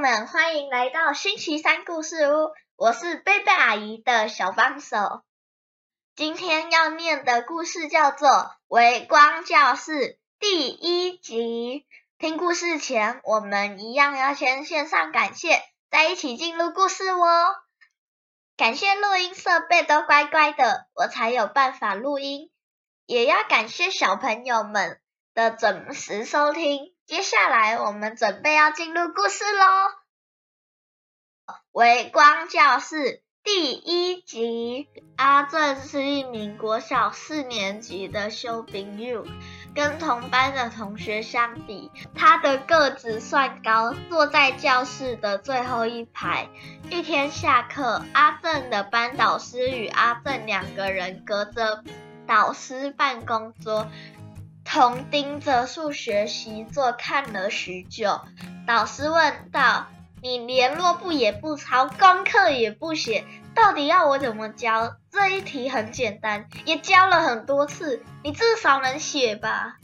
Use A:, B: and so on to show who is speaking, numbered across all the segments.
A: 们，欢迎来到星期三故事屋。我是贝贝阿姨的小帮手。今天要念的故事叫做《微光教室》第一集。听故事前，我们一样要先献上感谢，再一起进入故事哦。感谢录音设备都乖乖的，我才有办法录音。也要感谢小朋友们的准时收听。接下来我们准备要进入故事喽，《微光教室》第一集。阿正是一名国小四年级的修兵 u 跟同班的同学相比，他的个子算高，坐在教室的最后一排。一天下课，阿正的班导师与阿正两个人隔着导师办公桌。同盯着数学习作看了许久，导师问道：“你联络簿也不抄，功课也不写，到底要我怎么教？这一题很简单，也教了很多次，你至少能写吧？”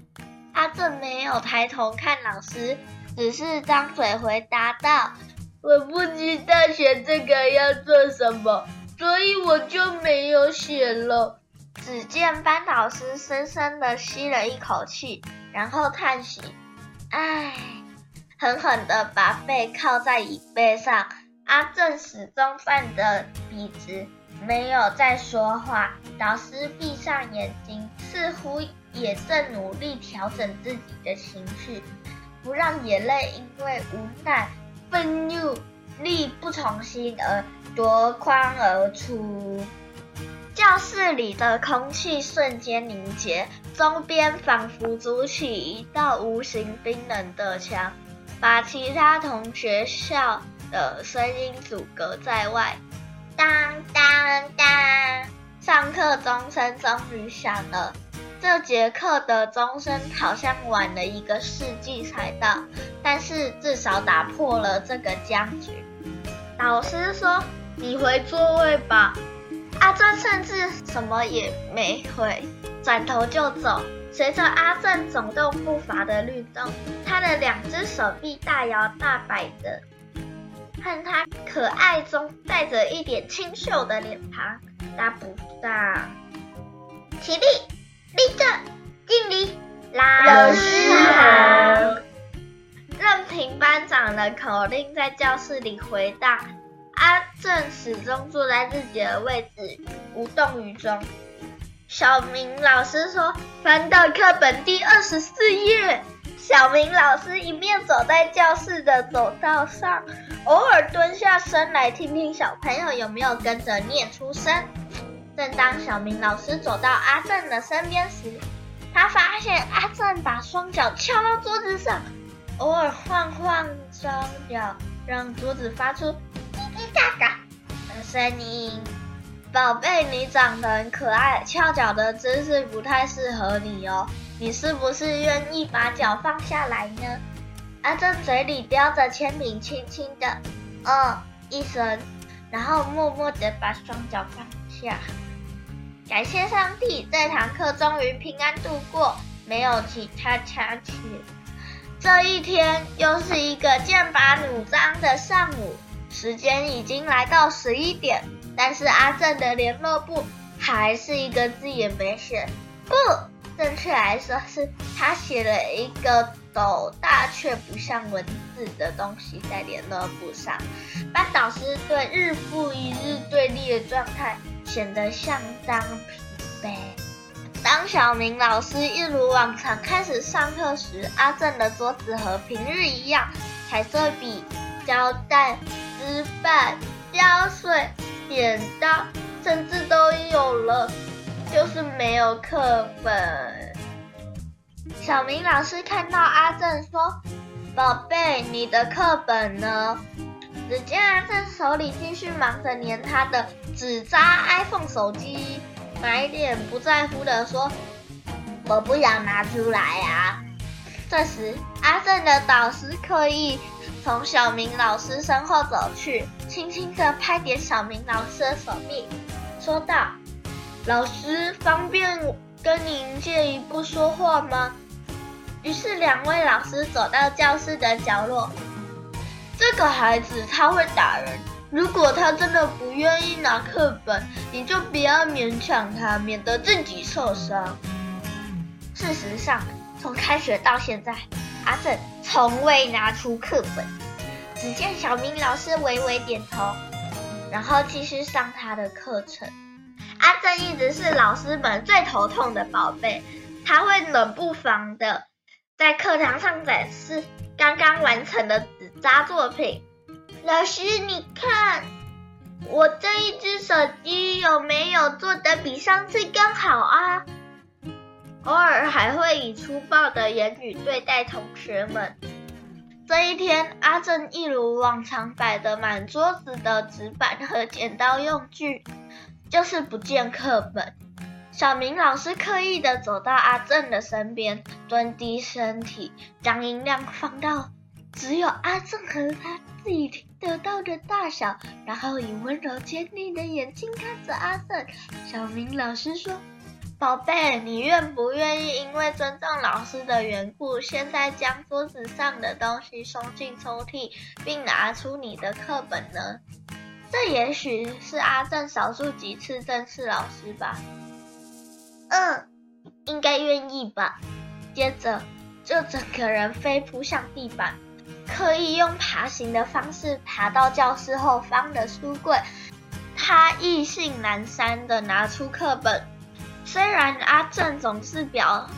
A: 阿正没有抬头看老师，只是张嘴回答道：“我不知道写这个要做什么，所以我就没有写了。”只见班导师深深的吸了一口气，然后叹息：“唉，狠狠的把背靠在椅背上。”阿正始终站着笔直，没有再说话。导师闭上眼睛，似乎也正努力调整自己的情绪，不让眼泪因为无奈、愤怒、力不从心而夺眶而出。教室里的空气瞬间凝结，周边仿佛筑起一道无形冰冷的墙，把其他同学校的声音阻隔在外。当当当，上课钟声终于响了。这节课的钟声好像晚了一个世纪才到，但是至少打破了这个僵局。老师说：“你回座位吧。”阿正甚至什么也没回，转头就走。随着阿正走动步伐的律动，他的两只手臂大摇大摆的，和他可爱中带着一点清秀的脸庞搭不上。起立，立正，敬礼，老师好。任凭班长的口令在教室里回荡。阿正始终坐在自己的位置，无动于衷。小明老师说：“翻到课本第二十四页。”小明老师一面走在教室的走道上，偶尔蹲下身来听听小朋友有没有跟着念出声。正当小明老师走到阿正的身边时，他发现阿正把双脚翘到桌子上，偶尔晃晃双脚，让桌子发出。嘎嘎的声音，宝贝，你长得很可爱，翘脚的姿势不太适合你哦。你是不是愿意把脚放下来呢？阿正嘴里叼着铅笔，轻轻的“嗯”一声，然后默默的把双脚放下。感谢上帝，这堂课终于平安度过，没有其他插曲。这一天又是一个剑拔弩张的上午。时间已经来到十一点，但是阿正的联络簿还是一个字也没写。不，正确来说是他写了一个斗大却不像文字的东西在联络簿上。班导师对日复一日对立的状态显得相当疲惫。当小明老师一如往常开始上课时，阿正的桌子和平日一样，彩色笔、胶带。纸板、胶水、剪刀，甚至都有了，就是没有课本。小明老师看到阿正说：“宝贝，你的课本呢？”只见阿正手里继续忙着粘他的纸扎 iPhone 手机，满脸不在乎的说：“我不想拿出来啊。”这时，阿正的导师刻意。从小明老师身后走去，轻轻地拍点小明老师的手臂，说道：“老师，方便跟您借一步说话吗？”于是两位老师走到教室的角落，这个孩子他会打人，如果他真的不愿意拿课本，你就不要勉强他，免得自己受伤。事实上，从开学到现在，阿正从未拿出课本。只见小明老师微微点头，然后继续上他的课程。阿正一直是老师们最头痛的宝贝，他会冷不防的在课堂上展示刚刚完成的纸扎作品。老师，你看我这一只手机有没有做的比上次更好啊？偶尔还会以粗暴的言语对待同学们。这一天，阿正一如往常摆的满桌子的纸板和剪刀用具，就是不见课本。小明老师刻意的走到阿正的身边，蹲低身体，将音量放到只有阿正和他自己听得到的大小，然后以温柔坚定的眼睛看着阿正。小明老师说。宝贝，你愿不愿意因为尊重老师的缘故，现在将桌子上的东西收进抽屉，并拿出你的课本呢？这也许是阿正少数几次正视老师吧。嗯，应该愿意吧。接着，就整个人飞扑向地板，刻意用爬行的方式爬到教室后方的书柜。他意兴阑珊的拿出课本。虽然阿正总是表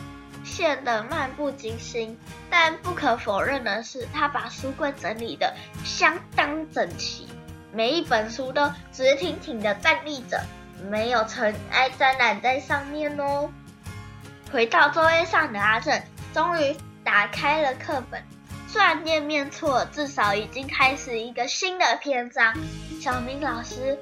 A: 现的漫不经心，但不可否认的是，他把书柜整理的相当整齐，每一本书都直挺挺的站立着，没有尘埃沾染在上面哦。回到座位上的阿正终于打开了课本，虽然页面错，至少已经开始一个新的篇章。小明老师，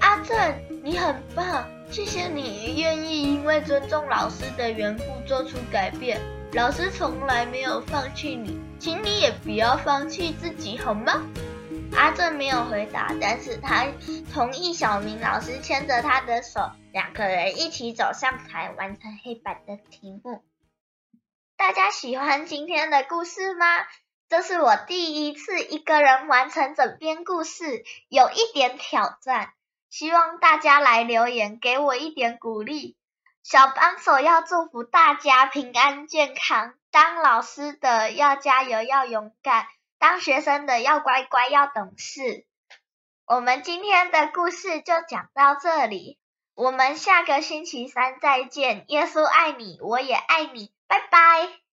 A: 阿正，你很棒。谢谢你愿意因为尊重老师的缘故做出改变。老师从来没有放弃你，请你也不要放弃自己，好吗？阿正没有回答，但是他同意小明老师牵着他的手，两个人一起走上台完成黑板的题目。大家喜欢今天的故事吗？这是我第一次一个人完成整篇故事，有一点挑战。希望大家来留言，给我一点鼓励。小帮手要祝福大家平安健康，当老师的要加油，要勇敢；当学生的要乖乖，要懂事。我们今天的故事就讲到这里，我们下个星期三再见。耶稣爱你，我也爱你，拜拜。